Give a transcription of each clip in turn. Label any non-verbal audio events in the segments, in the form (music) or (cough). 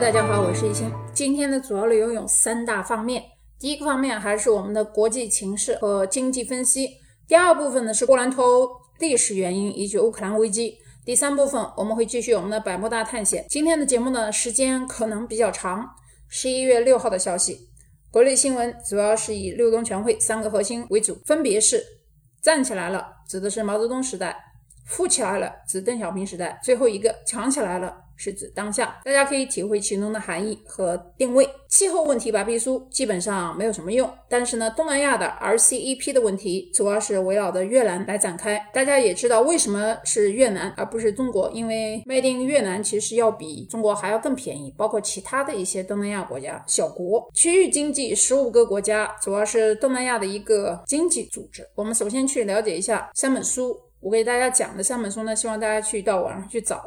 大家好，我是一清。今天的主要内容有三大方面。第一个方面还是我们的国际情势和经济分析。第二部分呢是波兰脱欧历史原因以及乌克兰危机。第三部分我们会继续我们的百慕大探险。今天的节目呢时间可能比较长。十一月六号的消息，国内新闻主要是以六中全会三个核心为主，分别是站起来了，指的是毛泽东时代；富起来了，指邓小平时代；最后一个强起来了。是指当下，大家可以体会其中的含义和定位。气候问题白皮书基本上没有什么用，但是呢，东南亚的 RCEP 的问题主要是围绕着越南来展开。大家也知道为什么是越南而不是中国，因为卖定越南其实要比中国还要更便宜，包括其他的一些东南亚国家小国。区域经济十五个国家，主要是东南亚的一个经济组织。我们首先去了解一下三本书，我给大家讲的三本书呢，希望大家去到网上去找。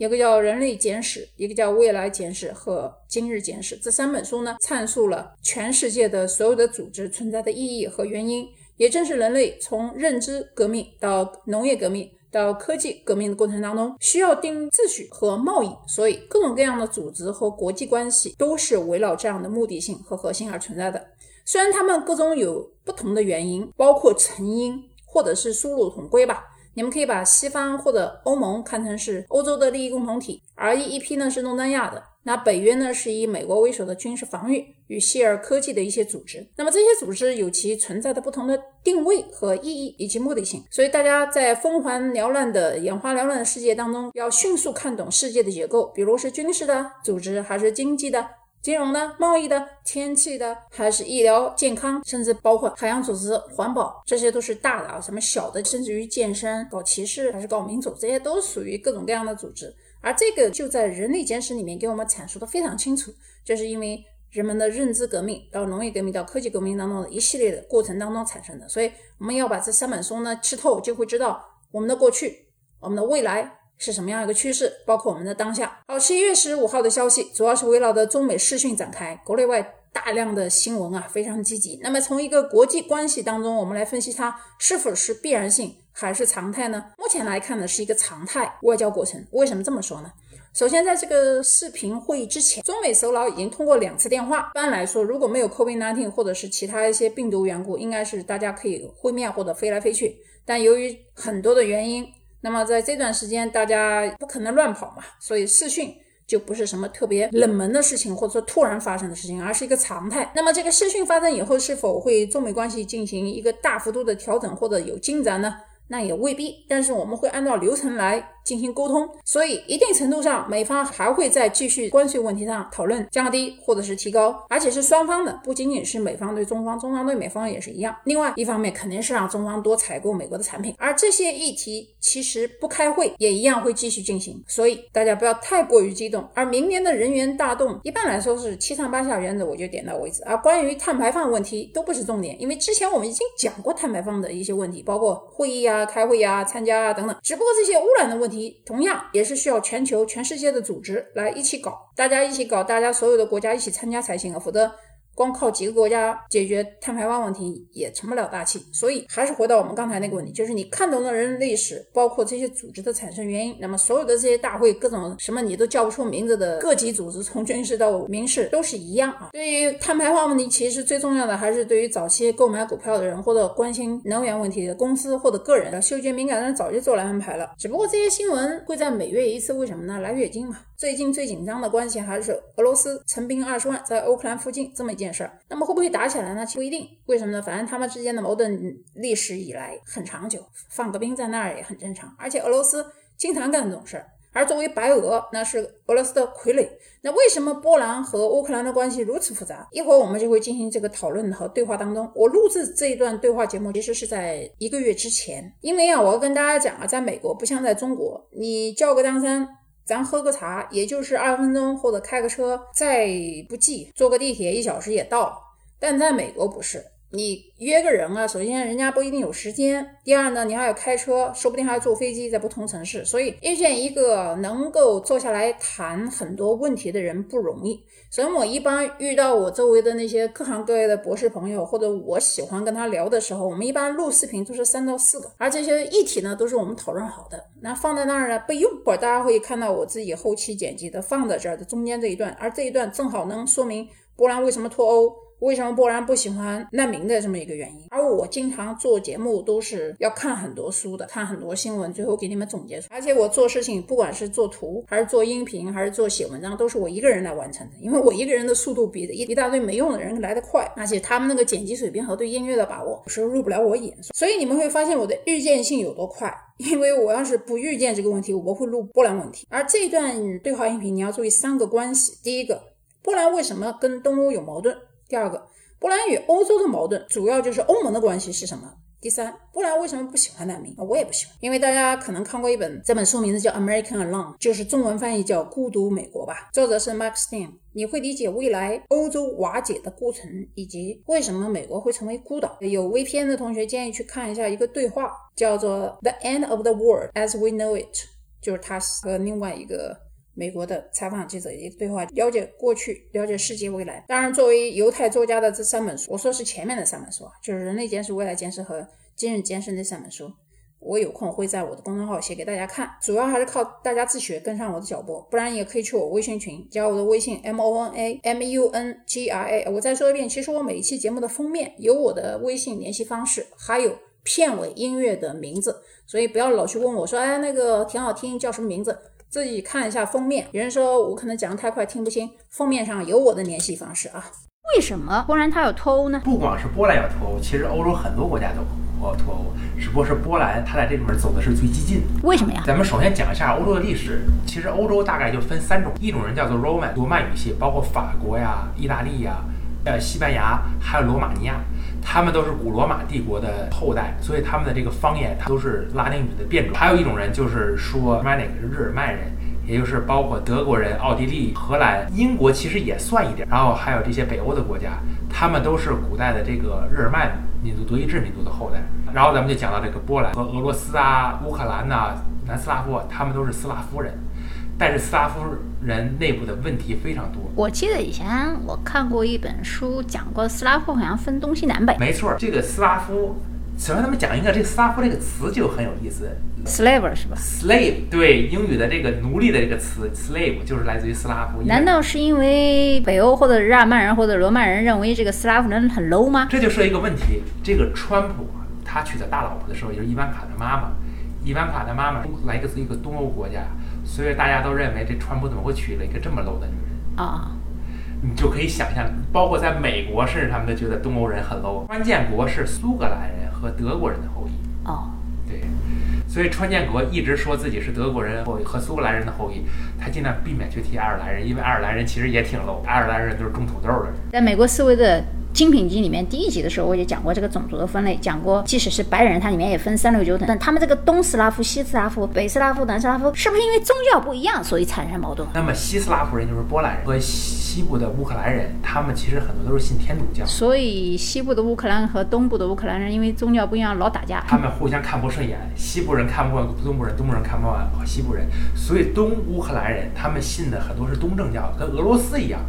一个叫《人类简史》，一个叫《未来简史》和《今日简史》，这三本书呢，阐述了全世界的所有的组织存在的意义和原因。也正是人类从认知革命到农业革命到科技革命的过程当中，需要定秩序和贸易，所以各种各样的组织和国际关系都是围绕这样的目的性和核心而存在的。虽然它们各种有不同的原因，包括成因或者是殊路同归吧。你们可以把西方或者欧盟看成是欧洲的利益共同体，R E E P 呢是东南亚的，那北约呢是以美国为首的军事防御与希尔科技的一些组织。那么这些组织有其存在的不同的定位和意义以及目的性，所以大家在纷繁缭乱的眼花缭乱的世界当中，要迅速看懂世界的结构，比如是军事的组织还是经济的。金融的、贸易的、天气的，还是医疗健康，甚至包括海洋组织、环保，这些都是大的啊。什么小的，甚至于健身、搞歧视还是搞民主，这些都属于各种各样的组织。而这个就在人类简史里面给我们阐述的非常清楚，就是因为人们的认知革命到农业革命到科技革命当中的一系列的过程当中产生的。所以我们要把这三本书呢吃透，就会知道我们的过去、我们的未来。是什么样一个趋势？包括我们的当下。好，十一月十五号的消息主要是围绕着中美视讯展开，国内外大量的新闻啊，非常积极。那么从一个国际关系当中，我们来分析它是否是必然性还是常态呢？目前来看呢，是一个常态外交过程。为什么这么说呢？首先，在这个视频会议之前，中美首脑已经通过两次电话。一般来说，如果没有 COVID-19 或者是其他一些病毒缘故，应该是大家可以会面或者飞来飞去。但由于很多的原因，那么在这段时间，大家不可能乱跑嘛，所以试训就不是什么特别冷门的事情，或者说突然发生的事情，而是一个常态。那么这个试训发生以后，是否会中美关系进行一个大幅度的调整或者有进展呢？那也未必，但是我们会按照流程来进行沟通，所以一定程度上，美方还会在继续关税问题上讨论降低或者是提高，而且是双方的，不仅仅是美方对中方，中方对美方也是一样。另外一方面肯定是让中方多采购美国的产品，而这些议题其实不开会也一样会继续进行，所以大家不要太过于激动。而明年的人员大动，一般来说是七上八下原则，我就点到为止。而关于碳排放问题都不是重点，因为之前我们已经讲过碳排放的一些问题，包括会议啊。开会呀、参加啊等等，只不过这些污染的问，同样也是需要全球、全世界的组织来一起搞，大家一起搞，大家所有的国家一起参加才行啊，否则。光靠几个国家解决碳排放问题也成不了大器，所以还是回到我们刚才那个问题，就是你看懂了人类历史，包括这些组织的产生原因，那么所有的这些大会，各种什么你都叫不出名字的各级组织，从军事到民事都是一样啊。对于碳排放问题，其实最重要的还是对于早期购买股票的人，或者关心能源问题的公司或者个人，嗅觉敏感的人早就做了安排了。只不过这些新闻会在每月一次，为什么呢？来月经嘛。最近最紧张的关系还是俄罗斯陈兵二十万在乌克兰附近这么一件事儿。那么会不会打起来呢？不一定。为什么呢？反正他们之间的矛盾历史以来很长久，放个兵在那儿也很正常。而且俄罗斯经常干这种事儿。而作为白俄，那是俄罗斯的傀儡。那为什么波兰和乌克兰的关系如此复杂？一会儿我们就会进行这个讨论和对话当中。我录制这一段对话节目其实是在一个月之前，因为啊，我要跟大家讲啊，在美国不像在中国，你叫个张三。咱喝个茶，也就是二十分钟，或者开个车，再不济坐个地铁一小时也到。但在美国不是，你约个人啊，首先人家不一定有时间，第二呢，你还要开车，说不定还要坐飞机，在不同城市，所以遇见一个能够坐下来谈很多问题的人不容易。所以我一般遇到我周围的那些各行各业的博士朋友，或者我喜欢跟他聊的时候，我们一般录视频都是三到四个，而这些议题呢都是我们讨论好的，那放在那儿呢备用。会儿大家会看到我自己后期剪辑的放在这儿的中间这一段，而这一段正好能说明波兰为什么脱欧。为什么波兰不喜欢难民的这么一个原因？而我经常做节目都是要看很多书的，看很多新闻，最后给你们总结出来。而且我做事情，不管是做图，还是做音频，还是做写文章，都是我一个人来完成的。因为我一个人的速度比一一大堆没用的人来得快，而且他们那个剪辑水平和对音乐的把握，有时候入不了我眼。所以你们会发现我的预见性有多快。因为我要是不预见这个问题，我不会录波兰问题。而这段对话音频，你要注意三个关系：第一个，波兰为什么跟东欧有矛盾？第二个，波兰与欧洲的矛盾主要就是欧盟的关系是什么？第三，波兰为什么不喜欢难民？我也不喜欢，因为大家可能看过一本，这本书名字叫《American Alone》，就是中文翻译叫《孤独美国》吧，作者是 Max Stein。你会理解未来欧洲瓦解的过程，以及为什么美国会成为孤岛。有 VPN 的同学建议去看一下一个对话，叫做《The End of the World as We Know It》，就是他和另外一个。美国的采访记者一个对话，了解过去，了解世界未来。当然，作为犹太作家的这三本书，我说是前面的三本书啊，就是《人类简史》《未来简史》和《今日简史》这三本书，我有空会在我的公众号写给大家看。主要还是靠大家自学，跟上我的脚步，不然也可以去我微信群，加我的微信 m o n a m u n g r a。我再说一遍，其实我每一期节目的封面有我的微信联系方式，还有片尾音乐的名字，所以不要老去问我说，哎，那个挺好听，叫什么名字？自己看一下封面，有人说我可能讲的太快听不清，封面上有我的联系方式啊。为什么波兰它要脱欧呢？不光是波兰要脱欧，其实欧洲很多国家都要脱欧，只不过是波兰它在这里面走的是最激进。为什么呀？咱们首先讲一下欧洲的历史。其实欧洲大概就分三种，一种人叫做 Roman 罗曼语系，包括法国呀、意大利呀、呃西班牙，还有罗马尼亚。他们都是古罗马帝国的后代，所以他们的这个方言它都是拉丁语的变种。还有一种人就是说 Romanic 日耳曼人，也就是包括德国人、奥地利、荷兰、英国其实也算一点。然后还有这些北欧的国家，他们都是古代的这个日耳曼民族、德意志民族的后代。然后咱们就讲到这个波兰和俄罗斯啊、乌克兰呐、南斯拉夫，他们都是斯拉夫人。但是斯拉夫人内部的问题非常多。我记得以前我看过一本书，讲过斯拉夫好像分东西南北。没错，这个斯拉夫，首先他们讲一个，这个斯拉夫这个词就很有意思，slave 是吧？slave 对，英语的这个奴隶的这个词，slave 就是来自于斯拉夫。难道是因为北欧或者日耳曼人或者罗曼人认为这个斯拉夫人很 low 吗？这就说一个问题，这个川普他娶的大老婆的时候，就是伊万卡的妈妈，伊万卡的妈妈来自一个东欧国家。所以大家都认为这川普怎么会娶了一个这么 low 的女人啊？你就可以想象，包括在美国，甚至他们都觉得东欧人很 low。川建国是苏格兰人和德国人的后裔哦，对，所以川建国一直说自己是德国人后裔和苏格兰人的后裔，他尽量避免去提爱尔兰人，因为爱尔兰人其实也挺 low，爱尔兰人都是种土豆的人。在美国思维的。精品集里面第一集的时候，我也讲过这个种族的分类，讲过即使是白人，它里面也分三六九等。但他们这个东斯拉夫、西斯拉夫、北斯拉夫、南斯拉夫，是不是因为宗教不一样，所以产生矛盾？那么西斯拉夫人就是波兰人和西部的乌克兰人，他们其实很多都是信天主教。所以西部的乌克兰和东部的乌克兰人因为宗教不一样，老打架。他们互相看不顺眼，西部人看不惯东部人，东部人看不惯西部人。所以东乌克兰人他们信的很多是东正教，跟俄罗斯一样。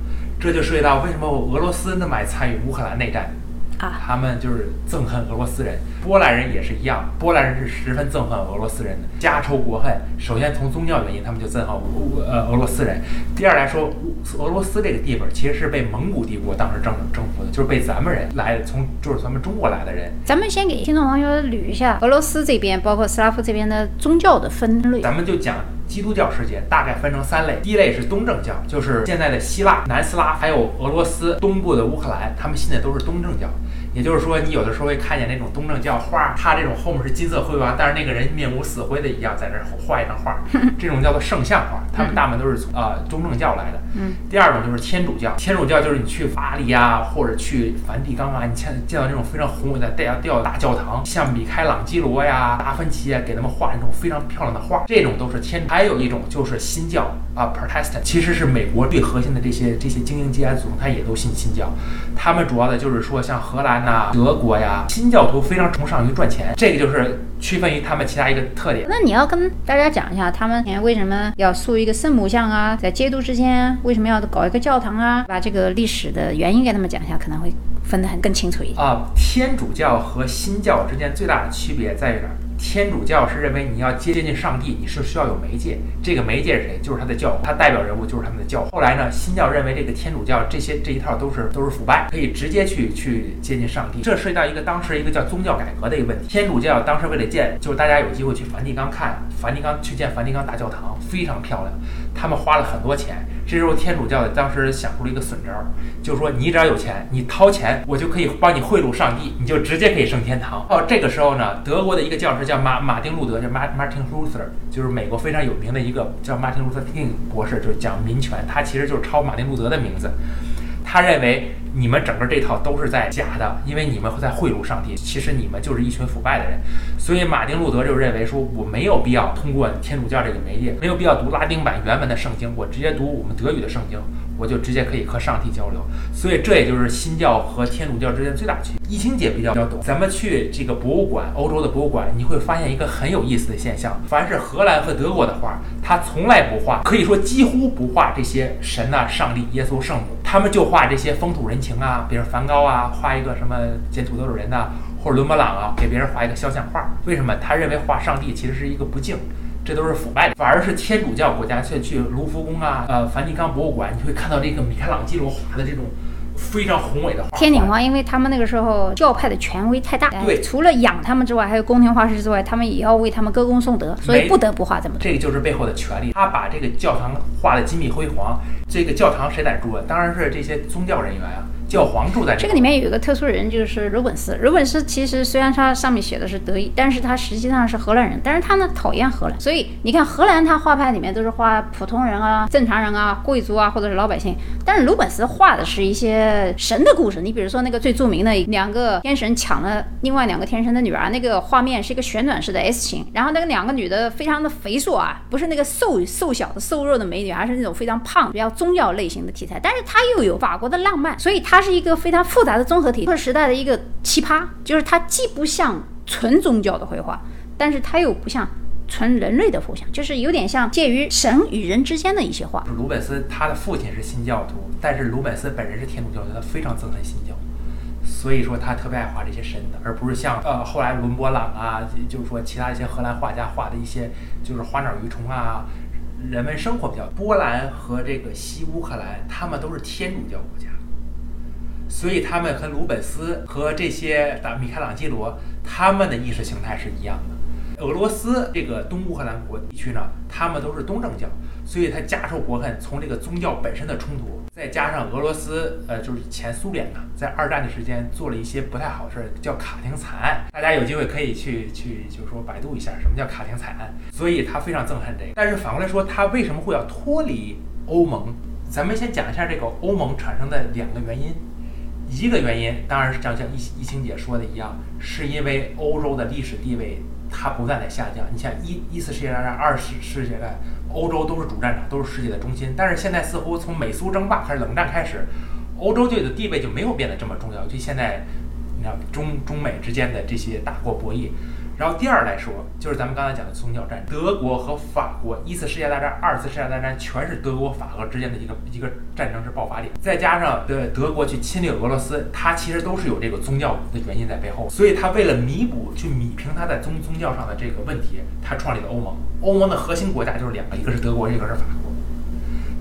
这就涉及到为什么俄罗斯那么爱参与乌克兰内战啊。他们就是憎恨俄罗斯人，波兰人也是一样，波兰人是十分憎恨俄罗斯人的，家仇国恨。首先从宗教原因，他们就憎恨俄呃俄罗斯人。第二来说，俄罗斯这个地方其实是被蒙古帝国当时征征服的，就是被咱们人来从就是咱们中国来的人。咱们先给听众朋友捋一下俄罗斯这边，包括斯拉夫这边的宗教的分类。咱们就讲基督教世界大概分成三类，第一类是东正教，就是现在的希腊、南斯拉还有俄罗斯东部的乌克兰，他们信的都是东正教。也就是说，你有的时候会看见那种东正教画，它这种后面是金色辉煌，但是那个人面无死灰的一样，在那画一张画，这种叫做圣像画。他们大部分都是从呃东正教来的。嗯。第二种就是天主教，天主教就是你去巴黎啊，或者去梵蒂冈啊，你见见到那种非常宏伟的带吊大教堂，像米开朗基罗呀、达芬奇啊，给他们画那种非常漂亮的画，这种都是天。还有一种就是新教啊，Protestant，其实是美国最核心的这些这些精英阶层，他也都信新教。他们主要的就是说，像荷。兰呐、德国呀，新教徒非常崇尚于赚钱，这个就是区分于他们其他一个特点。那你要跟大家讲一下，他们为什么要塑一个圣母像啊？在基督之间为什么要搞一个教堂啊？把这个历史的原因给他们讲一下，可能会分得很更清楚一点。啊，天主教和新教之间最大的区别在于哪儿？天主教是认为你要接近上帝，你是需要有媒介，这个媒介是谁？就是他的教，他代表人物就是他们的教。后来呢，新教认为这个天主教这些这一套都是都是腐败，可以直接去去接近上帝。这涉及到一个当时一个叫宗教改革的一个问题。天主教当时为了建，就是大家有机会去梵蒂冈看梵蒂冈，去见梵蒂冈大教堂，非常漂亮，他们花了很多钱。这时候天主教当时想出了一个损招，就是说你只要有钱，你掏钱，我就可以帮你贿赂上帝，你就直接可以升天堂。哦，这个时候呢，德国的一个教师叫马马丁路德，叫 Martin Luther，就是美国非常有名的一个叫 Martin Luther King 博士，就是讲民权，他其实就是抄马丁路德的名字。他认为你们整个这套都是在假的，因为你们在贿赂上帝，其实你们就是一群腐败的人。所以马丁路德就认为说，我没有必要通过天主教这个媒介，没有必要读拉丁版原文的圣经，我直接读我们德语的圣经，我就直接可以和上帝交流。所以这也就是新教和天主教之间最大区别。疫情姐比较比较懂，咱们去这个博物馆，欧洲的博物馆，你会发现一个很有意思的现象：凡是荷兰和德国的画，它从来不画，可以说几乎不画这些神呐、上帝、耶稣、圣母，他们就画这些风土人情啊，比如梵高啊，画一个什么捡土豆的人呐、或者伦勃朗啊，给别人画一个肖像画。为什么？他认为画上帝其实是一个不敬。这都是腐败的，反而是天主教国家，去去卢浮宫啊，呃，梵蒂冈博物馆，你会看到这个米开朗基罗画的这种非常宏伟的画。天顶画，因为他们那个时候教派的权威太大，对，除了养他们之外，还有宫廷画师之外，他们也要为他们歌功颂德，所以不得不画这么多。这个就是背后的权力。他把这个教堂画的金碧辉煌，这个教堂谁在住啊？当然是这些宗教人员啊。教皇住在这这个里面有一个特殊人，就是鲁本斯。鲁本斯其实虽然他上面写的是德语，但是他实际上是荷兰人。但是他呢讨厌荷兰，所以你看荷兰他画派里面都是画普通人啊、正常人啊、贵族啊或者是老百姓。但是鲁本斯画的是一些神的故事。你比如说那个最著名的两个天神抢了另外两个天神的女儿，那个画面是一个旋转式的 S 型，然后那个两个女的非常的肥硕啊，不是那个瘦瘦小的瘦弱的美女，而是那种非常胖、比较宗教类型的题材。但是他又有法国的浪漫，所以它是一个非常复杂的综合体。这个时代的一个奇葩，就是它既不像纯宗教的绘画，但是它又不像纯人类的佛像，就是有点像介于神与人之间的一些画。鲁本斯他的父亲是新教徒，但是鲁本斯本人是天主教徒，他非常憎恨新教，所以说他特别爱画这些神的，而不是像呃后来伦勃朗啊，就是说其他一些荷兰画家画的一些就是花鸟鱼虫啊。人们生活比较，波兰和这个西乌克兰，他们都是天主教国家，所以他们和鲁本斯和这些的米开朗基罗，他们的意识形态是一样的。俄罗斯这个东乌克兰国地区呢，他们都是东正教，所以他家仇国恨从这个宗教本身的冲突，再加上俄罗斯，呃，就是前苏联呢，在二战的时间做了一些不太好的事儿，叫卡廷惨案。大家有机会可以去 (laughs) 去，就是说百度一下什么叫卡廷惨案。所以他非常憎恨这个。但是反过来说，他为什么会要脱离欧盟？咱们先讲一下这个欧盟产生的两个原因。一个原因当然是像像易易清姐说的一样，是因为欧洲的历史地位。它不断在下降。你像一一次世界大战、二次世界大战，欧洲都是主战场，都是世界的中心。但是现在似乎从美苏争霸开始，冷战开始，欧洲队的地位就没有变得这么重要。就现在，你看中中美之间的这些大国博弈。然后第二来说，就是咱们刚才讲的宗教战争，德国和法国一次世界大战、二次世界大战全是德国、法国之间的一个一个战争是爆发点，再加上的德国去侵略俄罗斯，它其实都是有这个宗教的原因在背后。所以它为了弥补、去弥平它在宗宗教上的这个问题，它创立了欧盟。欧盟的核心国家就是两个，一个是德国，一个是法国。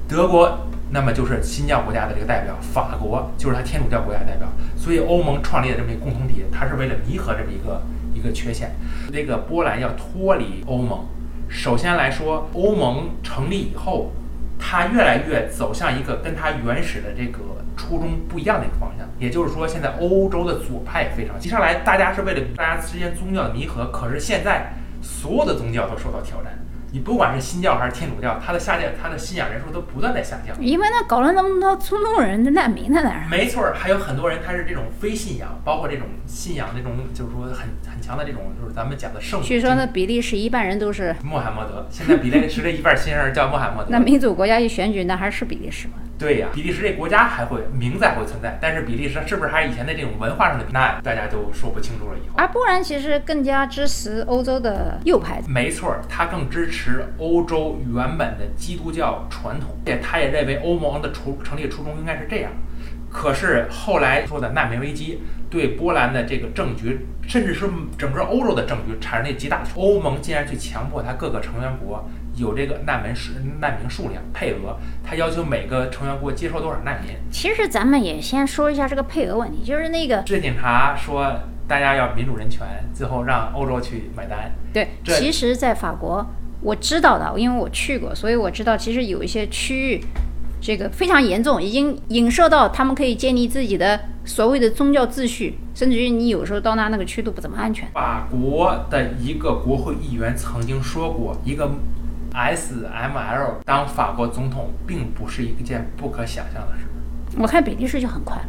德国那么就是新教国家的这个代表，法国就是他天主教国家代表。所以欧盟创立的这么一个共同体，它是为了弥合这么一个。一个缺陷，那个波兰要脱离欧盟。首先来说，欧盟成立以后，它越来越走向一个跟它原始的这个初衷不一样的一个方向。也就是说，现在欧洲的左派也非常。接下来，大家是为了大家之间宗教的弥合，可是现在所有的宗教都受到挑战。你不管是新教还是天主教，它的下降，它的信仰人数都不断在下降。因为那搞了那么多中东人的难民在那儿。没错，还有很多人他是这种非信仰，包括这种信仰那种就是说很很强的这种，就是咱们讲的圣。据说那比利时一半人都是穆罕默德。现在比利时的一半新人叫穆罕默德。那民主国家一选举，那还是比利时吗？对呀，比利时这国家还会名字还会存在，但是比利时是不是还是以前的这种文化上的，那大家就说不清楚了。以后，而波兰其实更加支持欧洲的右派，没错，他更支持欧洲原本的基督教传统，且他也认为欧盟的初成立初衷应该是这样。可是后来说的难民危机对波兰的这个政局，甚至是整个欧洲的政局产生了极大的欧盟竟然去强迫他各个成员国。有这个难民数难民数量配额，他要求每个成员国接收多少难民。其实咱们也先说一下这个配额问题，就是那个这警察说大家要民主人权，最后让欧洲去买单。对，其实，在法国我知道的，因为我去过，所以我知道其实有一些区域这个非常严重，已经影射到他们可以建立自己的所谓的宗教秩序，甚至于你有时候到那那个区都不怎么安全。法国的一个国会议员曾经说过一个。S M L 当法国总统并不是一件不可想象的事。我看比利时就很快，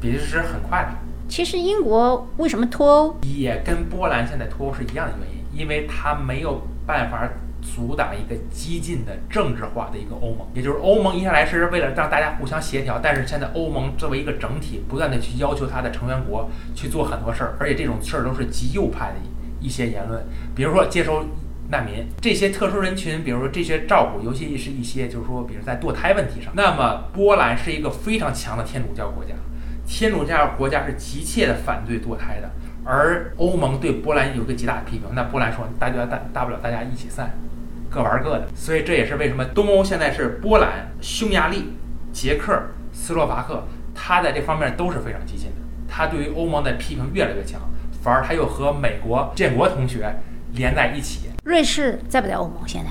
比利时很快的。其实英国为什么脱欧，也跟波兰现在脱欧是一样的原因，因为它没有办法阻挡一个激进的政治化的一个欧盟。也就是欧盟一下来是为了让大家互相协调，但是现在欧盟作为一个整体，不断的去要求它的成员国去做很多事儿，而且这种事儿都是极右派的一些言论，比如说接收。难民。这些特殊人群，比如说这些照顾，尤其是一些就是说，比如在堕胎问题上，那么波兰是一个非常强的天主教国家，天主教国家是急切的反对堕胎的，而欧盟对波兰有个极大的批评，那波兰说大家大大不了大家一起散，各玩各的，所以这也是为什么东欧现在是波兰、匈牙利、捷克、斯洛伐克，他在这方面都是非常激进的，他对于欧盟的批评越来越强，反而他又和美国建国同学连在一起。瑞士在不在欧盟？现在，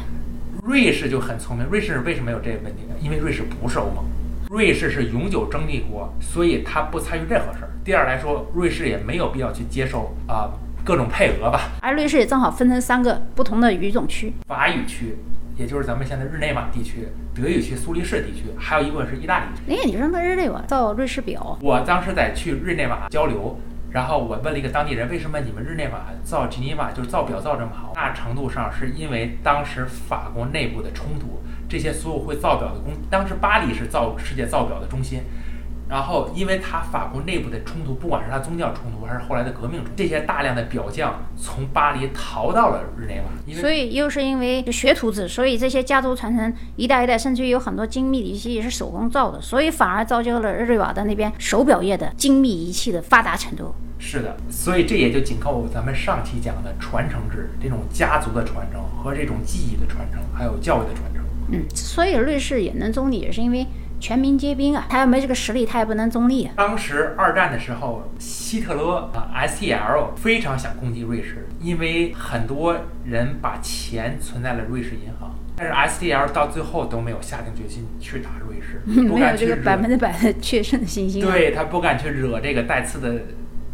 瑞士就很聪明。瑞士为什么有这个问题呢？因为瑞士不是欧盟，瑞士是永久中立国，所以它不参与任何事儿。第二来说，瑞士也没有必要去接受啊各种配额吧。而瑞士也正好分成三个不同的语种区：法语区，也就是咱们现在日内瓦地区；德语区，苏黎世地区；还有一部分是意大利区。哎，你说那日内瓦造瑞士表？我当时在去日内瓦交流。然后我问了一个当地人，为什么你们日内瓦造吉尼瓦就是造表造这么好？大程度上是因为当时法国内部的冲突，这些所有会造表的工，当时巴黎是造世界造表的中心。然后，因为他法国内部的冲突，不管是他宗教冲突，还是后来的革命冲突，这些大量的表匠从巴黎逃到了日内瓦。所以又是因为学徒制，所以这些家族传承一代一代，甚至于有很多精密的仪器也是手工造的，所以反而造就了日内瓦的那边手表业的精密仪器的发达程度。是的，所以这也就紧扣咱们上期讲的传承制，这种家族的传承和这种技艺的传承，还有教育的传承。嗯，所以瑞士也能中立，也是因为。全民皆兵啊，他要没这个实力，他也不能中立啊。当时二战的时候，希特勒啊，S.T.L 非常想攻击瑞士，因为很多人把钱存在了瑞士银行，但是 S.T.L 到最后都没有下定决心去打瑞士，(laughs) 没有这个百分之百的确胜的信心。对他不敢去惹这个带刺的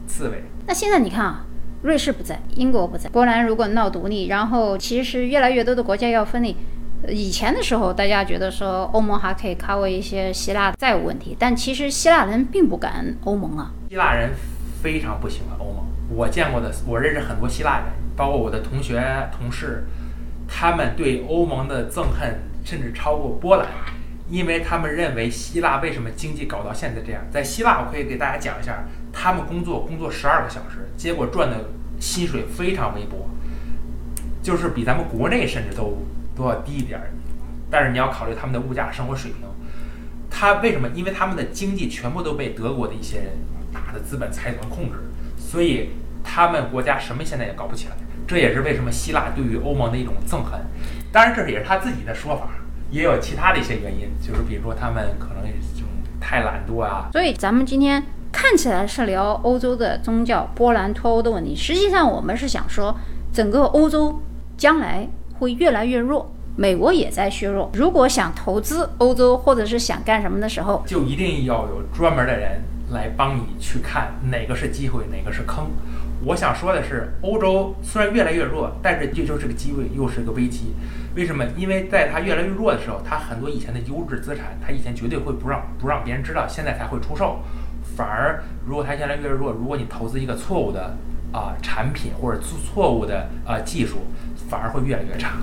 刺猬。那现在你看啊，瑞士不在，英国不在，波兰如果闹独立，然后其实越来越多的国家要分离。以前的时候，大家觉得说欧盟还可以 cover 一些希腊债务问题，但其实希腊人并不感欧盟啊。希腊人非常不喜欢欧盟。我见过的，我认识很多希腊人，包括我的同学、同事，他们对欧盟的憎恨甚至超过波兰，因为他们认为希腊为什么经济搞到现在这样？在希腊，我可以给大家讲一下，他们工作工作十二个小时，结果赚的薪水非常微薄，就是比咱们国内甚至都。都要低一点儿，但是你要考虑他们的物价生活水平。他为什么？因为他们的经济全部都被德国的一些大的资本财团控制，所以他们国家什么现在也搞不起来。这也是为什么希腊对于欧盟的一种憎恨。当然，这也是他自己的说法，也有其他的一些原因，就是比如说他们可能这种太懒惰啊。所以咱们今天看起来是聊欧洲的宗教、波兰脱欧的问题，实际上我们是想说整个欧洲将来。会越来越弱，美国也在削弱。如果想投资欧洲，或者是想干什么的时候，就一定要有专门的人来帮你去看哪个是机会，哪个是坑。我想说的是，欧洲虽然越来越弱，但是这就是个机会，又是个危机。为什么？因为在它越来越弱的时候，它很多以前的优质资产，它以前绝对会不让不让别人知道，现在才会出售。反而，如果它越来越弱，如果你投资一个错误的啊产品或者错错误的啊技术。反而会越来越差，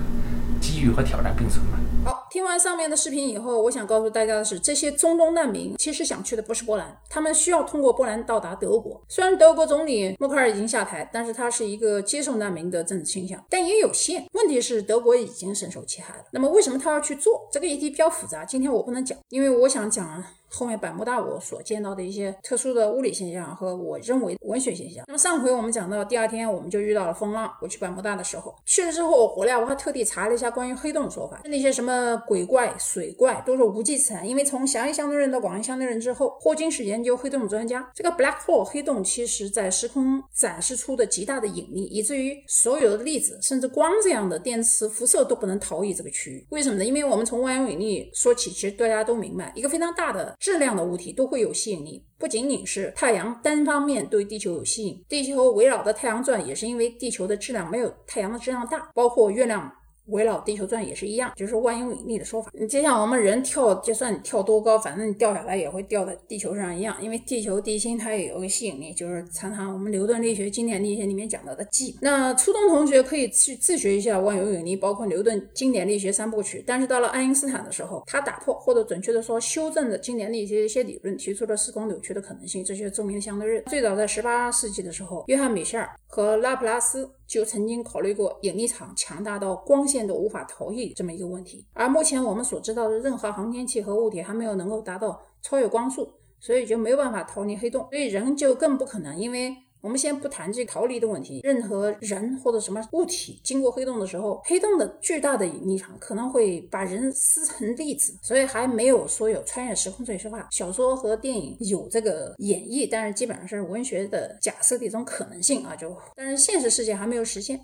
机遇和挑战并存嘛。好，听完上面的视频以后，我想告诉大家的是，这些中东难民其实想去的不是波兰，他们需要通过波兰到达德国。虽然德国总理默克尔已经下台，但是他是一个接受难民的政治倾向，但也有限。问题是德国已经深受其害了。那么为什么他要去做？这个议题比较复杂，今天我不能讲，因为我想讲。后面百慕大我所见到的一些特殊的物理现象和我认为文学现象。那么上回我们讲到第二天我们就遇到了风浪。我去百慕大的时候，去了之后我回来我还特地查了一下关于黑洞的说法，那些什么鬼怪、水怪都是无稽之谈。因为从狭义相对论到广义相对论之后，霍金是研究黑洞的专家。这个 black hole 黑洞其实在时空展示出的极大的引力，以至于所有的粒子甚至光这样的电磁辐射都不能逃逸这个区域。为什么呢？因为我们从万有引力说起，其实大家都明白，一个非常大的。质量的物体都会有吸引力，不仅仅是太阳单方面对地球有吸引，地球围绕着太阳转也是因为地球的质量没有太阳的质量大，包括月亮。围绕地球转也是一样，就是万有引力的说法。你就像我们人跳，就算你跳多高，反正你掉下来也会掉在地球上一样，因为地球地心它也有个吸引力，就是常常我们牛顿力学、经典力学里面讲到的 G。那初中同学可以去自学一下万有引力，包括牛顿经典力学三部曲。但是到了爱因斯坦的时候，他打破或者准确的说修正了经典力学一些理论，提出了时空扭曲的可能性，这些著名的相对论。最早在十八世纪的时候，约翰米歇尔和拉普拉斯。就曾经考虑过引力场强大到光线都无法逃逸这么一个问题，而目前我们所知道的任何航天器和物体还没有能够达到超越光速，所以就没有办法逃离黑洞，所以人就更不可能，因为。我们先不谈这个逃离的问题，任何人或者什么物体经过黑洞的时候，黑洞的巨大的引力场可能会把人撕成粒子，所以还没有说有穿越时空这一说法。小说和电影有这个演绎，但是基本上是文学的假设的一种可能性啊，就但是现实世界还没有实现。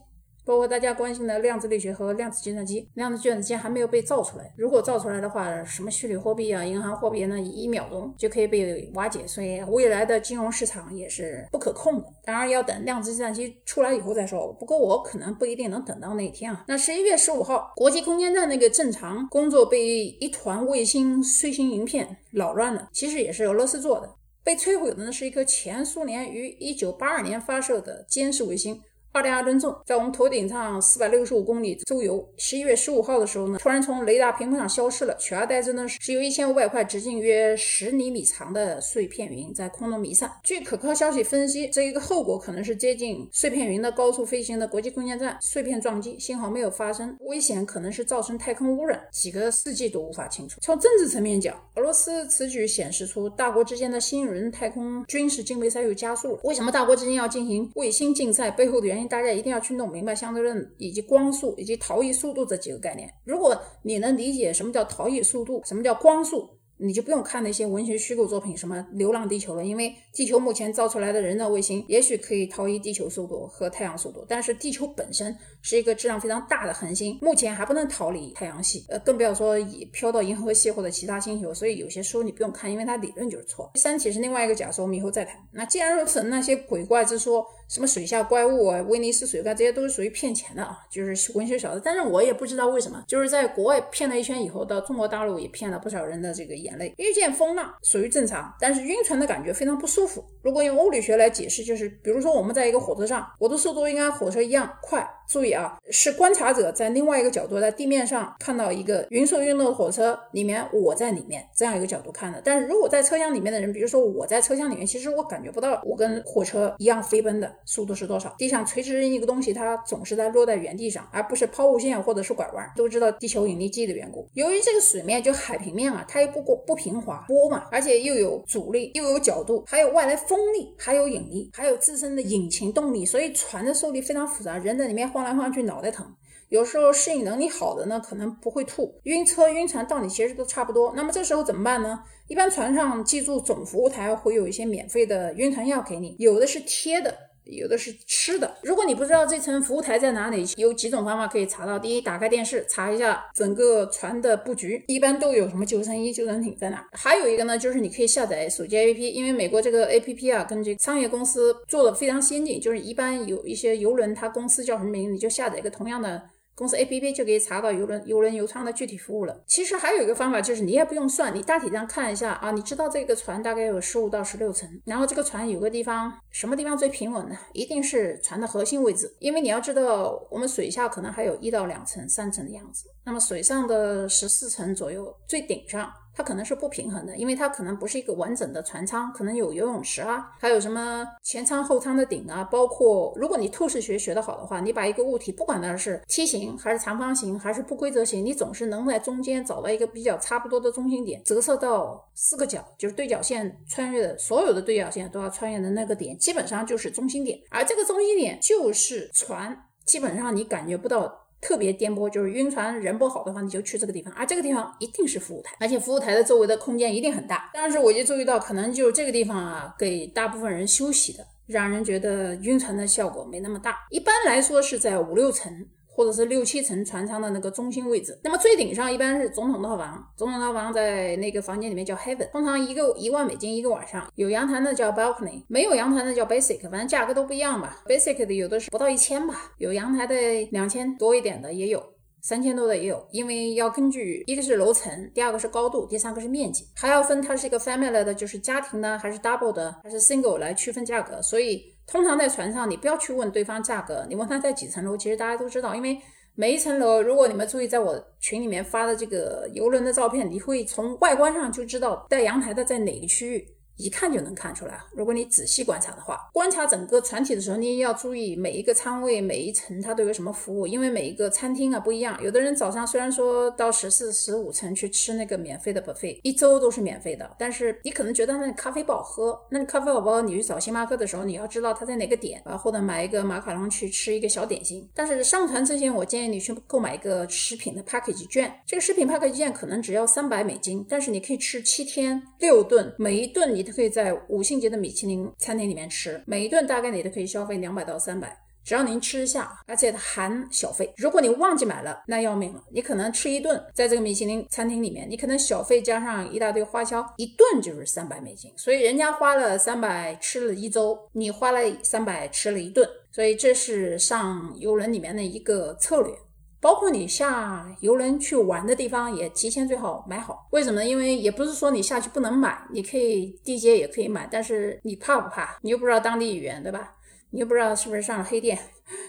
包括大家关心的量子力学和量子计算机，量子计算机还没有被造出来。如果造出来的话，什么虚拟货币啊、银行货币，那一秒钟就可以被瓦解。所以未来的金融市场也是不可控的。当然要等量子计算机出来以后再说。不过我可能不一定能等到那一天啊。那十一月十五号，国际空间站那个正常工作被一团卫星碎星云片扰乱了，其实也是俄罗斯做的。被摧毁的呢是一颗前苏联于一九八二年发射的监视卫星。二点二吨重，在我们头顶上四百六十五公里周游。十一月十五号的时候呢，突然从雷达屏幕上消失了，取而代之呢是由一千五百块直径约十厘米长的碎片云在空中弥散。据可靠消息分析，这一个后果可能是接近碎片云的高速飞行的国际空间站碎片撞击，幸好没有发生危险，可能是造成太空污染，几个世纪都无法清除。从政治层面讲，俄罗斯此举显示出大国之间的新一轮太空军事竞赛又加速了。为什么大国之间要进行卫星竞赛？背后的原因。大家一定要去弄明白相对论以及光速以及逃逸速度这几个概念。如果你能理解什么叫逃逸速度，什么叫光速。你就不用看那些文学虚构作品，什么《流浪地球》了，因为地球目前造出来的人造卫星也许可以逃逸地球速度和太阳速度，但是地球本身是一个质量非常大的恒星，目前还不能逃离太阳系，呃，更不要说以飘到银河系或者其他星球。所以有些书你不用看，因为它理论就是错。第三题是另外一个假说，我们以后再谈。那既然如此，那些鬼怪之说，什么水下怪物啊、威尼斯水怪，这些都是属于骗钱的啊，就是文学小说。但是我也不知道为什么，就是在国外骗了一圈以后，到中国大陆也骗了不少人的这个眼泪。遇见风浪属于正常，但是晕船的感觉非常不舒服。如果用物理学来解释，就是比如说我们在一个火车上，我的速度应该火车一样快。注意啊，是观察者在另外一个角度在地面上看到一个匀速运动的火车里面，我在里面这样一个角度看的。但是如果在车厢里面的人，比如说我在车厢里面，其实我感觉不到我跟火车一样飞奔的速度是多少。地上垂直扔一个东西，它总是在落在原地上，而不是抛物线或者是拐弯。都知道地球引力计的缘故。由于这个水面就海平面啊，它又不过不平滑波嘛，而且又有阻力，又有角度，还有外来风力，还有引力，还有自身的引擎动力，所以船的受力非常复杂，人在里面。晃来晃去，脑袋疼。有时候适应能力好的呢，可能不会吐。晕车、晕船道理其实都差不多。那么这时候怎么办呢？一般船上记住，总服务台会有一些免费的晕船药给你，有的是贴的。有的是吃的。如果你不知道这层服务台在哪里，有几种方法可以查到。第一，打开电视查一下整个船的布局，一般都有什么救生衣、救生艇在哪。还有一个呢，就是你可以下载手机 APP，因为美国这个 APP 啊，跟这个商业公司做的非常先进。就是一般有一些游轮，它公司叫什么名，你就下载一个同样的。公司 A P P 就可以查到游轮游轮邮舱的具体服务了。其实还有一个方法，就是你也不用算，你大体上看一下啊，你知道这个船大概有十五到十六层，然后这个船有个地方什么地方最平稳呢？一定是船的核心位置，因为你要知道，我们水下可能还有一到两层、三层的样子，那么水上的十四层左右，最顶上。它可能是不平衡的，因为它可能不是一个完整的船舱，可能有游泳池啊，还有什么前舱后舱的顶啊，包括如果你透视学学得好的话，你把一个物体不管它是梯形还是长方形还是不规则形，你总是能在中间找到一个比较差不多的中心点，折射到四个角，就是对角线穿越的所有的对角线都要穿越的那个点，基本上就是中心点，而这个中心点就是船，基本上你感觉不到。特别颠簸，就是晕船人不好的话，你就去这个地方，而这个地方一定是服务台，而且服务台的周围的空间一定很大。但是我就注意到，可能就这个地方啊，给大部分人休息的，让人觉得晕船的效果没那么大。一般来说是在五六层。或者是六七层船舱的那个中心位置，那么最顶上一般是总统套房，总统套房在那个房间里面叫 Heaven，通常一个一万美金一个晚上，有阳台的叫 Balcony，没有阳台的叫 Basic，反正价格都不一样吧。Basic 的有的是不到一千吧，有阳台的两千多一点的也有。三千多的也有，因为要根据一个是楼层，第二个是高度，第三个是面积，还要分它是一个 family 的，就是家庭呢，还是 double 的，还是 single 来区分价格。所以通常在船上，你不要去问对方价格，你问他在几层楼，其实大家都知道，因为每一层楼，如果你们注意在我群里面发的这个游轮的照片，你会从外观上就知道带阳台的在哪个区域。一看就能看出来。如果你仔细观察的话，观察整个船体的时候，你也要注意每一个舱位、每一层它都有什么服务。因为每一个餐厅啊不一样。有的人早上虽然说到十四、十五层去吃那个免费的 buffet，一周都是免费的，但是你可能觉得那咖啡不好喝。那咖啡好不好？你去找星巴克的时候，你要知道它在哪个点啊，或者买一个马卡龙去吃一个小点心。但是上船之前，我建议你去购买一个食品的 package 券。这个食品 package 券可能只要三百美金，但是你可以吃七天六顿，每一顿你。可以在五星级的米其林餐厅里面吃，每一顿大概你都可以消费两百到三百，只要您吃得下，而且含小费。如果你忘记买了，那要命了，你可能吃一顿，在这个米其林餐厅里面，你可能小费加上一大堆花销，一顿就是三百美金。所以人家花了三百吃了一周，你花了三百吃了一顿，所以这是上游轮里面的一个策略。包括你下游轮去玩的地方，也提前最好买好。为什么呢？因为也不是说你下去不能买，你可以地接也可以买，但是你怕不怕？你又不知道当地语言，对吧？你又不知道是不是上了黑店，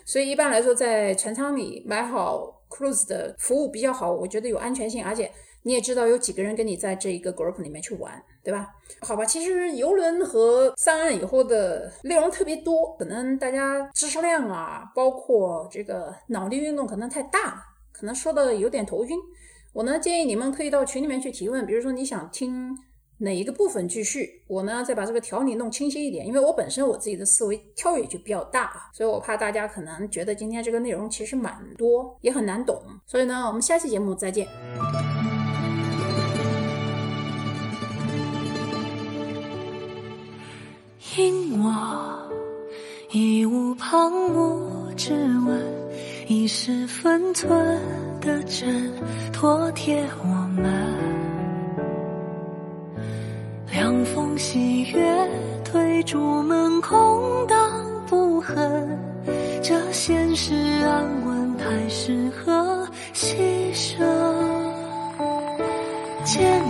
所以一般来说，在船舱里买好 cruise 的服务比较好，我觉得有安全性，而且。你也知道有几个人跟你在这一个 group 里面去玩，对吧？好吧，其实游轮和上岸以后的内容特别多，可能大家知识量啊，包括这个脑力运动可能太大了，可能说的有点头晕。我呢建议你们可以到群里面去提问，比如说你想听哪一个部分继续，我呢再把这个条理弄清晰一点，因为我本身我自己的思维跳跃就比较大啊，所以我怕大家可能觉得今天这个内容其实蛮多，也很难懂。所以呢，我们下期节目再见。因我义无旁骛之问，以是分寸的针妥帖我们。凉风细月推朱门，空荡不恨。这现实安稳，太适合牺牲。见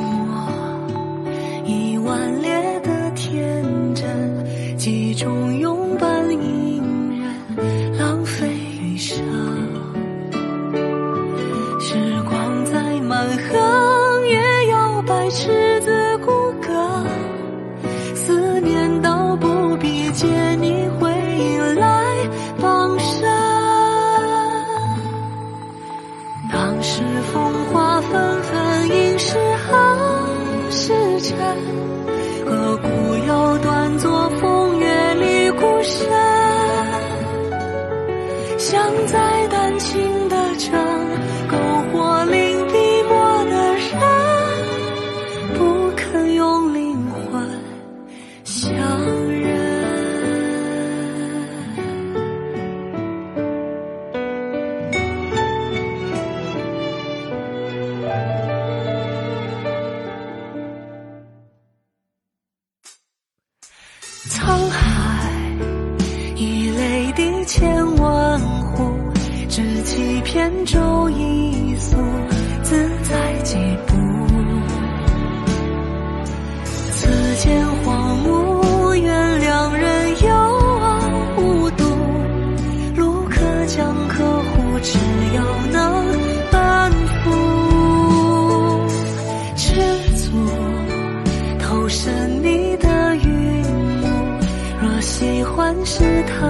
欢是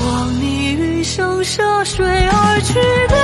望你余生涉水而去